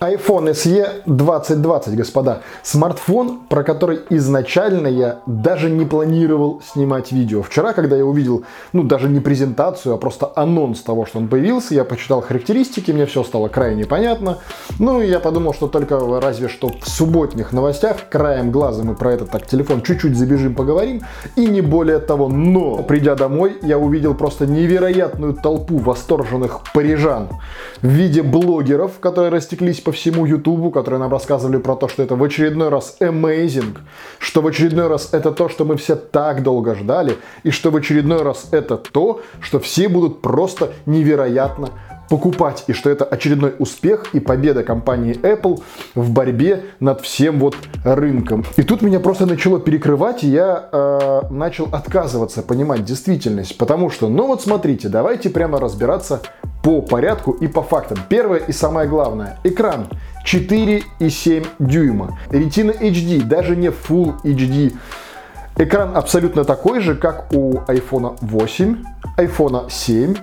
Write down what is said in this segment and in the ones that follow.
iPhone SE 2020, господа. Смартфон, про который изначально я даже не планировал снимать видео. Вчера, когда я увидел, ну, даже не презентацию, а просто анонс того, что он появился, я почитал характеристики, мне все стало крайне понятно. Ну, и я подумал, что только разве что в субботних новостях, краем глаза мы про этот так телефон чуть-чуть забежим, поговорим, и не более того. Но, придя домой, я увидел просто невероятную толпу восторженных парижан в виде блогеров, которые растеклись по всему Ютубу, которые нам рассказывали про то, что это в очередной раз amazing, что в очередной раз это то, что мы все так долго ждали, и что в очередной раз это то, что все будут просто невероятно покупать, и что это очередной успех и победа компании Apple в борьбе над всем вот рынком. И тут меня просто начало перекрывать, и я э, начал отказываться понимать действительность, потому что, ну вот смотрите, давайте прямо разбираться по порядку и по фактам. Первое и самое главное. Экран 4,7 дюйма. Retina HD, даже не Full HD. Экран абсолютно такой же, как у iPhone 8, iPhone 7,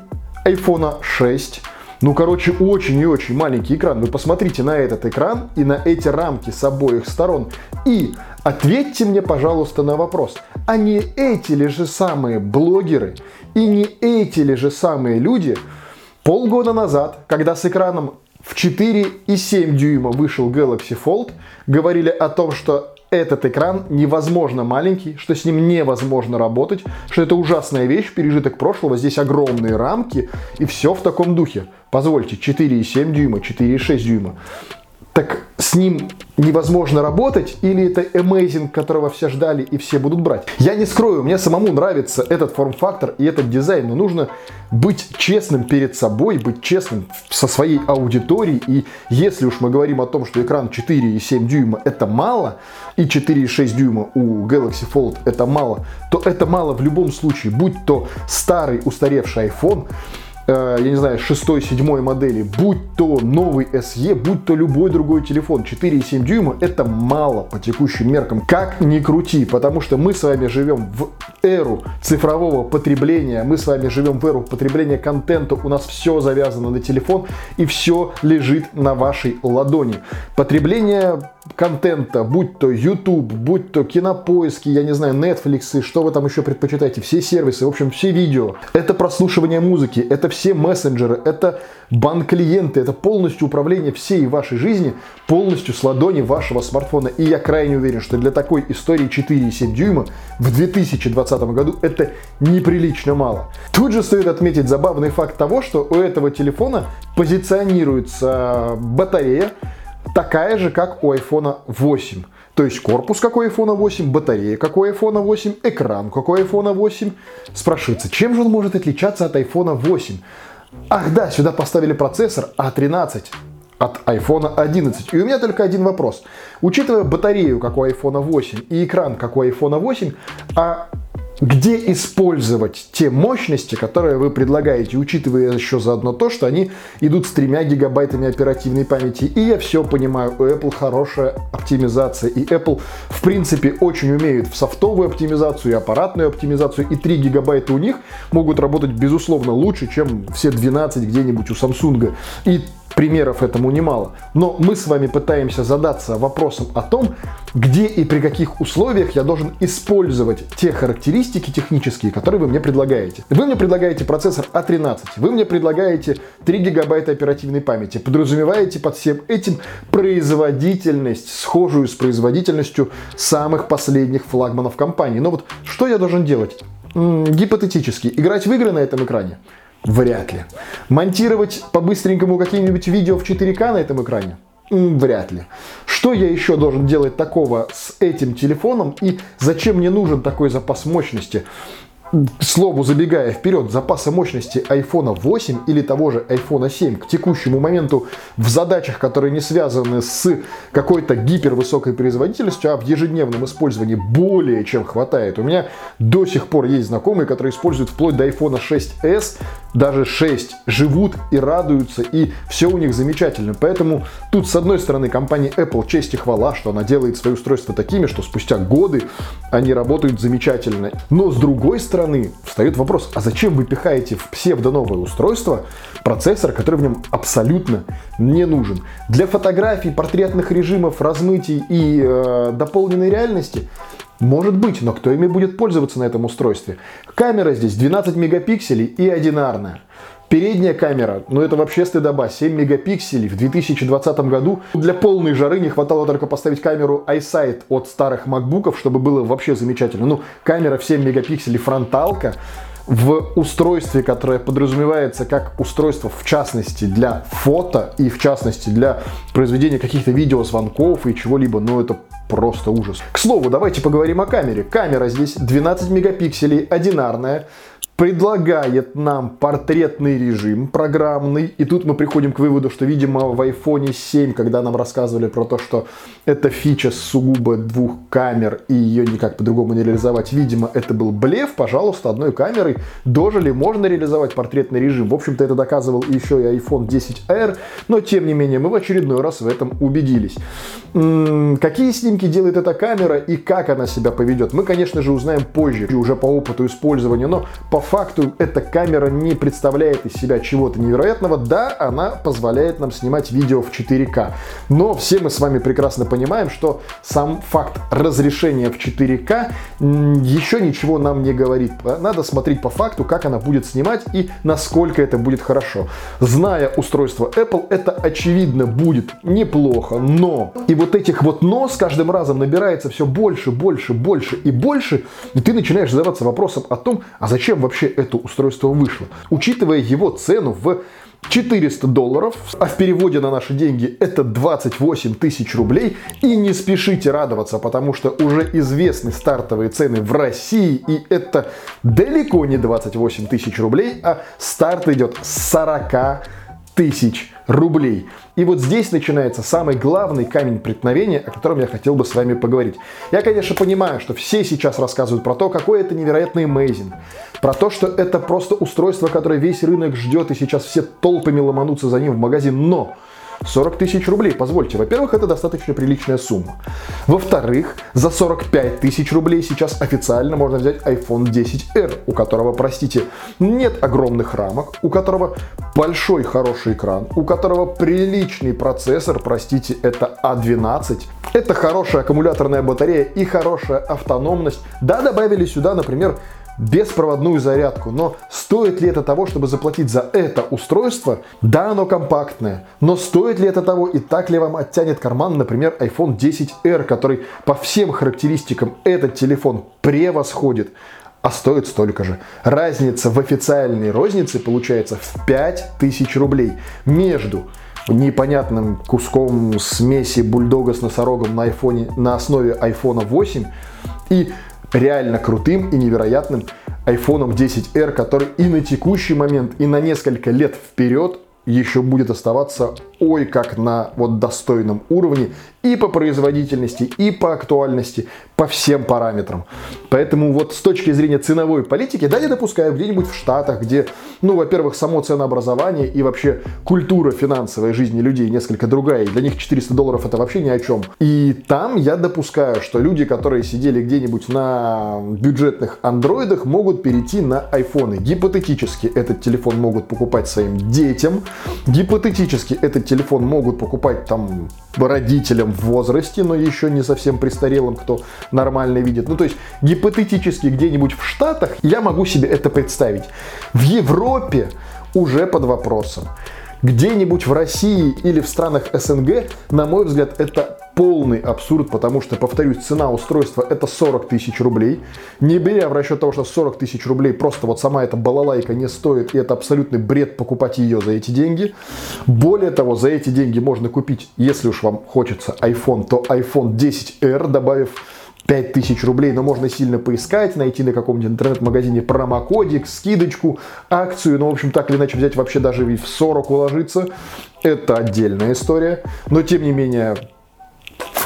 iPhone 6. Ну, короче, очень и очень маленький экран. Вы посмотрите на этот экран и на эти рамки с обоих сторон. И ответьте мне, пожалуйста, на вопрос. А не эти ли же самые блогеры и не эти ли же самые люди, Полгода назад, когда с экраном в 4,7 дюйма вышел Galaxy Fold, говорили о том, что этот экран невозможно маленький, что с ним невозможно работать, что это ужасная вещь, пережиток прошлого, здесь огромные рамки и все в таком духе. Позвольте, 4,7 дюйма, 4,6 дюйма. Так с ним невозможно работать, или это amazing, которого все ждали и все будут брать. Я не скрою, мне самому нравится этот форм-фактор и этот дизайн, но нужно быть честным перед собой, быть честным со своей аудиторией, и если уж мы говорим о том, что экран 4,7 дюйма это мало, и 4,6 дюйма у Galaxy Fold это мало, то это мало в любом случае, будь то старый устаревший iPhone, я не знаю, шестой, седьмой модели, будь то новый SE, будь то любой другой телефон, 4,7 дюйма, это мало по текущим меркам. Как ни крути, потому что мы с вами живем в эру цифрового потребления, мы с вами живем в эру потребления контента, у нас все завязано на телефон и все лежит на вашей ладони. Потребление контента, будь то YouTube, будь то кинопоиски, я не знаю, Netflix, и что вы там еще предпочитаете, все сервисы, в общем, все видео. Это прослушивание музыки, это все мессенджеры, это банк-клиенты, это полностью управление всей вашей жизни полностью с ладони вашего смартфона. И я крайне уверен, что для такой истории 4,7 дюйма в 2020 году это неприлично мало. Тут же стоит отметить забавный факт того, что у этого телефона позиционируется батарея, такая же, как у iPhone 8. То есть корпус как у iPhone 8, батарея как у iPhone 8, экран как у iPhone 8. Спрашивается, чем же он может отличаться от iPhone 8? Ах да, сюда поставили процессор A13 от iPhone 11. И у меня только один вопрос. Учитывая батарею, как у iPhone 8, и экран, как у iPhone 8, а где использовать те мощности, которые вы предлагаете, учитывая еще заодно то, что они идут с тремя гигабайтами оперативной памяти. И я все понимаю, у Apple хорошая оптимизация, и Apple в принципе очень умеет в софтовую оптимизацию и аппаратную оптимизацию, и 3 гигабайта у них могут работать безусловно лучше, чем все 12 где-нибудь у Samsung. И примеров этому немало. Но мы с вами пытаемся задаться вопросом о том, где и при каких условиях я должен использовать те характеристики технические, которые вы мне предлагаете. Вы мне предлагаете процессор A13, а вы мне предлагаете 3 гигабайта оперативной памяти, подразумеваете под всем этим производительность, схожую с производительностью самых последних флагманов компании. Но вот что я должен делать? М-м, гипотетически, играть в игры на этом экране? Вряд ли. Монтировать по-быстренькому какие-нибудь видео в 4К на этом экране? Вряд ли. Что я еще должен делать такого с этим телефоном и зачем мне нужен такой запас мощности? К слову, забегая вперед, запаса мощности iPhone 8 или того же iPhone 7 к текущему моменту в задачах, которые не связаны с какой-то гипервысокой производительностью, а в ежедневном использовании более чем хватает. У меня до сих пор есть знакомые, которые используют вплоть до iPhone 6s, даже 6, живут и радуются, и все у них замечательно. Поэтому тут, с одной стороны, компания Apple честь и хвала, что она делает свои устройства такими, что спустя годы они работают замечательно. Но с другой стороны, стороны, встает вопрос, а зачем вы пихаете в псевдо-новое устройство процессор, который в нем абсолютно не нужен? Для фотографий, портретных режимов, размытий и э, дополненной реальности может быть, но кто ими будет пользоваться на этом устройстве? Камера здесь 12 мегапикселей и одинарная. Передняя камера, ну это вообще стыдоба, 7 мегапикселей в 2020 году. Для полной жары не хватало только поставить камеру iSight от старых макбуков, чтобы было вообще замечательно. Ну, камера в 7 мегапикселей фронталка в устройстве, которое подразумевается как устройство в частности для фото и в частности для произведения каких-то видеозвонков и чего-либо, ну это просто ужас. К слову, давайте поговорим о камере. Камера здесь 12 мегапикселей, одинарная, предлагает нам портретный режим программный. И тут мы приходим к выводу, что, видимо, в iPhone 7, когда нам рассказывали про то, что это фича сугубо двух камер и ее никак по-другому не реализовать, видимо, это был блеф. Пожалуйста, одной камерой дожили, можно реализовать портретный режим. В общем-то, это доказывал еще и iPhone 10R, но, тем не менее, мы в очередной раз в этом убедились. М-м, какие снимки делает эта камера и как она себя поведет, мы, конечно же, узнаем позже, уже по опыту использования, но по факту эта камера не представляет из себя чего-то невероятного. Да, она позволяет нам снимать видео в 4К. Но все мы с вами прекрасно понимаем, что сам факт разрешения в 4К еще ничего нам не говорит. Надо смотреть по факту, как она будет снимать и насколько это будет хорошо. Зная устройство Apple, это очевидно будет неплохо, но и вот этих вот но с каждым разом набирается все больше, больше, больше и больше, и ты начинаешь задаваться вопросом о том, а зачем вообще вообще это устройство вышло. Учитывая его цену в 400 долларов, а в переводе на наши деньги это 28 тысяч рублей. И не спешите радоваться, потому что уже известны стартовые цены в России, и это далеко не 28 тысяч рублей, а старт идет с 40 тысяч рублей. И вот здесь начинается самый главный камень преткновения, о котором я хотел бы с вами поговорить. Я, конечно, понимаю, что все сейчас рассказывают про то, какой это невероятный amazing, про то, что это просто устройство, которое весь рынок ждет, и сейчас все толпами ломанутся за ним в магазин, но 40 тысяч рублей, позвольте. Во-первых, это достаточно приличная сумма. Во-вторых, за 45 тысяч рублей сейчас официально можно взять iPhone 10R, у которого, простите, нет огромных рамок, у которого большой хороший экран, у которого приличный процессор, простите, это A12, а это хорошая аккумуляторная батарея и хорошая автономность. Да, добавили сюда, например, беспроводную зарядку. Но стоит ли это того, чтобы заплатить за это устройство? Да, оно компактное. Но стоит ли это того и так ли вам оттянет карман, например, iPhone 10R, который по всем характеристикам этот телефон превосходит? а стоит столько же. Разница в официальной рознице получается в 5000 рублей между непонятным куском смеси бульдога с носорогом на, айфоне, на основе iPhone 8 и реально крутым и невероятным iPhone 10R, который и на текущий момент, и на несколько лет вперед еще будет оставаться ой как на вот достойном уровне и по производительности, и по актуальности, по всем параметрам. Поэтому вот с точки зрения ценовой политики, да, я допускаю где-нибудь в Штатах, где, ну, во-первых, само ценообразование и вообще культура финансовой жизни людей несколько другая, и для них 400 долларов это вообще ни о чем. И там я допускаю, что люди, которые сидели где-нибудь на бюджетных андроидах, могут перейти на айфоны. Гипотетически этот телефон могут покупать своим детям, гипотетически этот телефон могут покупать там родителям в возрасте, но еще не совсем престарелым, кто нормально видит. Ну, то есть, гипотетически где-нибудь в Штатах я могу себе это представить. В Европе уже под вопросом. Где-нибудь в России или в странах СНГ, на мой взгляд, это полный абсурд, потому что, повторюсь, цена устройства это 40 тысяч рублей. Не беря в расчет того, что 40 тысяч рублей просто вот сама эта балалайка не стоит, и это абсолютный бред покупать ее за эти деньги. Более того, за эти деньги можно купить, если уж вам хочется iPhone, то iPhone 10R, добавив 5000 рублей, но можно сильно поискать, найти на каком-нибудь интернет-магазине промокодик, скидочку, акцию, ну, в общем, так или иначе взять вообще даже и в 40 уложиться. Это отдельная история, но тем не менее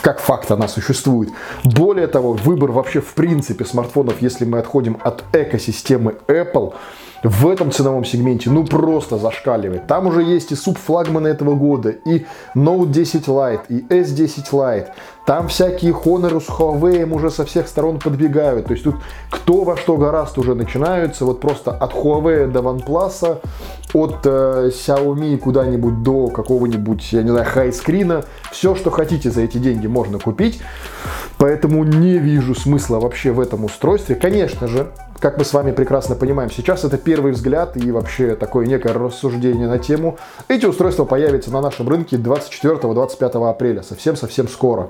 как факт она существует. Более того, выбор вообще в принципе смартфонов, если мы отходим от экосистемы Apple, в этом ценовом сегменте ну просто зашкаливает. Там уже есть и субфлагманы этого года, и Note 10 Lite, и S10 Lite. Там всякие Honor с Huawei уже со всех сторон подбегают. То есть тут кто во что гораст уже начинаются. Вот просто от Huawei до OnePlus, от э, Xiaomi куда-нибудь до какого-нибудь, я не знаю, хайскрина. Все, что хотите за эти деньги можно купить. Поэтому не вижу смысла вообще в этом устройстве. Конечно же, как мы с вами прекрасно понимаем, сейчас это первый взгляд и вообще такое некое рассуждение на тему. Эти устройства появятся на нашем рынке 24-25 апреля, совсем-совсем скоро.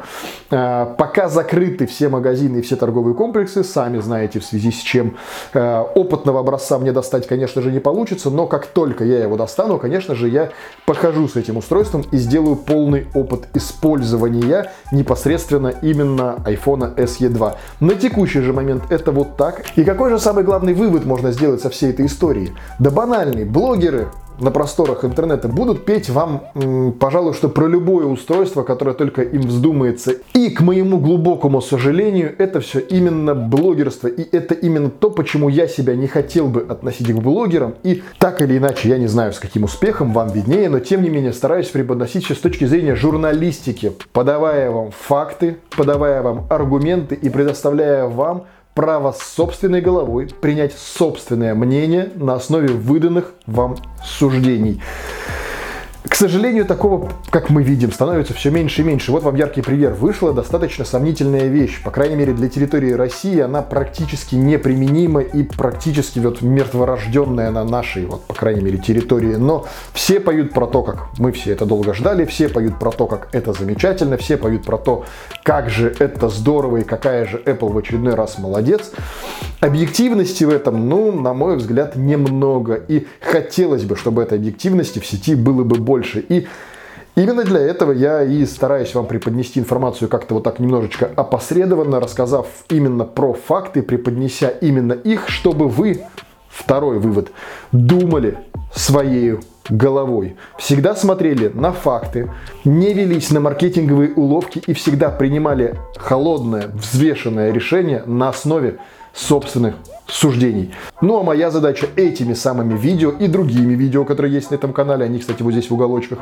Э, пока закрыты все магазины и все торговые комплексы, сами знаете в связи с чем э, опытного образца мне достать, конечно же, не получится, но как только я его достану, конечно же, я похожу с этим устройством и сделаю полный опыт использования непосредственно именно iPhone SE 2. На текущий же момент это вот так. И какой же самый главный вывод можно сделать со всей этой истории? Да банальный. Блогеры на просторах интернета будут петь вам, пожалуй, что про любое устройство, которое только им вздумается. И, к моему глубокому сожалению, это все именно блогерство. И это именно то, почему я себя не хотел бы относить к блогерам. И так или иначе, я не знаю, с каким успехом, вам виднее, но тем не менее стараюсь преподносить все с точки зрения журналистики, подавая вам факты, подавая вам аргументы и предоставляя вам право собственной головой принять собственное мнение на основе выданных вам суждений. К сожалению, такого, как мы видим, становится все меньше и меньше. Вот вам яркий пример. Вышла достаточно сомнительная вещь. По крайней мере, для территории России она практически неприменима и практически вот мертворожденная на нашей, вот, по крайней мере, территории. Но все поют про то, как мы все это долго ждали, все поют про то, как это замечательно, все поют про то, как же это здорово и какая же Apple в очередной раз молодец. Объективности в этом, ну, на мой взгляд, немного. И хотелось бы, чтобы этой объективности в сети было бы больше. И Именно для этого я и стараюсь вам преподнести информацию как-то вот так немножечко опосредованно, рассказав именно про факты, преподнеся именно их, чтобы вы, второй вывод, думали своей головой. Всегда смотрели на факты, не велись на маркетинговые уловки и всегда принимали холодное, взвешенное решение на основе собственных суждений. Ну а моя задача этими самыми видео и другими видео, которые есть на этом канале, они, кстати, вот здесь в уголочках,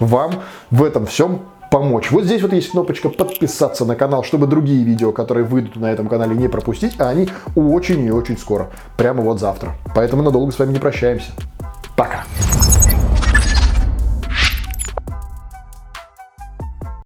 вам в этом всем помочь. Вот здесь вот есть кнопочка подписаться на канал, чтобы другие видео, которые выйдут на этом канале, не пропустить, а они очень и очень скоро, прямо вот завтра. Поэтому надолго с вами не прощаемся. Пока!